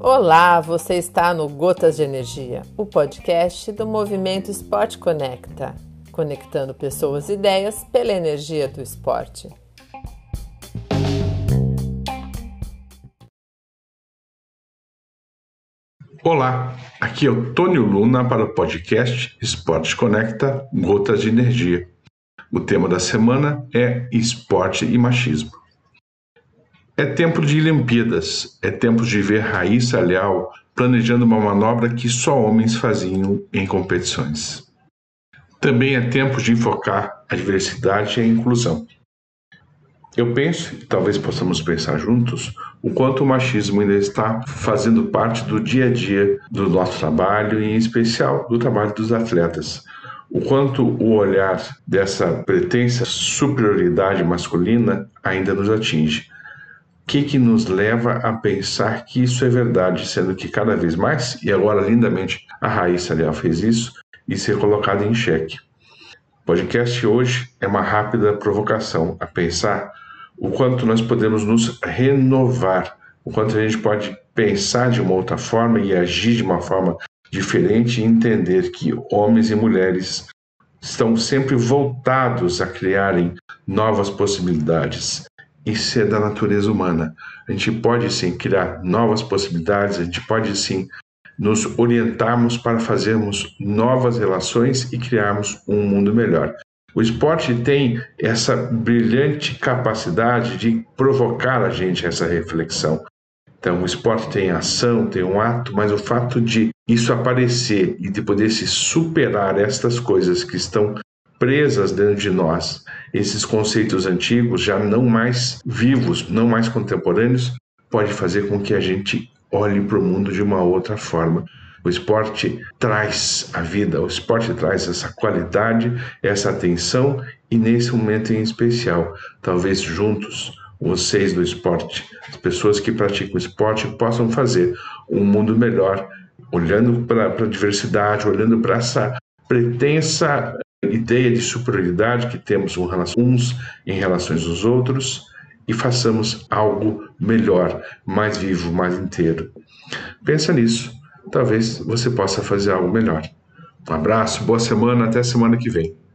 Olá, você está no Gotas de Energia, o podcast do movimento Esporte Conecta, conectando pessoas e ideias pela energia do esporte. Olá, aqui é o Tônio Luna para o podcast Esporte Conecta Gotas de Energia. O tema da semana é esporte e machismo. É tempo de Olimpíadas, é tempo de ver Raíssa Leal planejando uma manobra que só homens faziam em competições. Também é tempo de enfocar a diversidade e a inclusão. Eu penso, e talvez possamos pensar juntos, o quanto o machismo ainda está fazendo parte do dia a dia do nosso trabalho e, em especial, do trabalho dos atletas. O quanto o olhar dessa pretensa superioridade masculina ainda nos atinge que, que nos leva a pensar que isso é verdade, sendo que cada vez mais, e agora lindamente a Raíssa Leal fez isso, e ser colocado em xeque. O podcast hoje é uma rápida provocação a pensar o quanto nós podemos nos renovar, o quanto a gente pode pensar de uma outra forma e agir de uma forma diferente e entender que homens e mulheres estão sempre voltados a criarem novas possibilidades, isso é da natureza humana. A gente pode sim criar novas possibilidades, a gente pode sim nos orientarmos para fazermos novas relações e criarmos um mundo melhor. O esporte tem essa brilhante capacidade de provocar a gente essa reflexão. Então, o esporte tem ação, tem um ato, mas o fato de isso aparecer e de poder se superar estas coisas que estão presas dentro de nós. Esses conceitos antigos, já não mais vivos, não mais contemporâneos, pode fazer com que a gente olhe para o mundo de uma outra forma. O esporte traz a vida, o esporte traz essa qualidade, essa atenção e nesse momento em especial, talvez juntos, vocês do esporte, as pessoas que praticam esporte possam fazer um mundo melhor, olhando para a diversidade, olhando para essa pretensa ideia de superioridade que temos uns em relação aos outros e façamos algo melhor, mais vivo, mais inteiro. Pensa nisso, talvez você possa fazer algo melhor. Um abraço, boa semana, até semana que vem.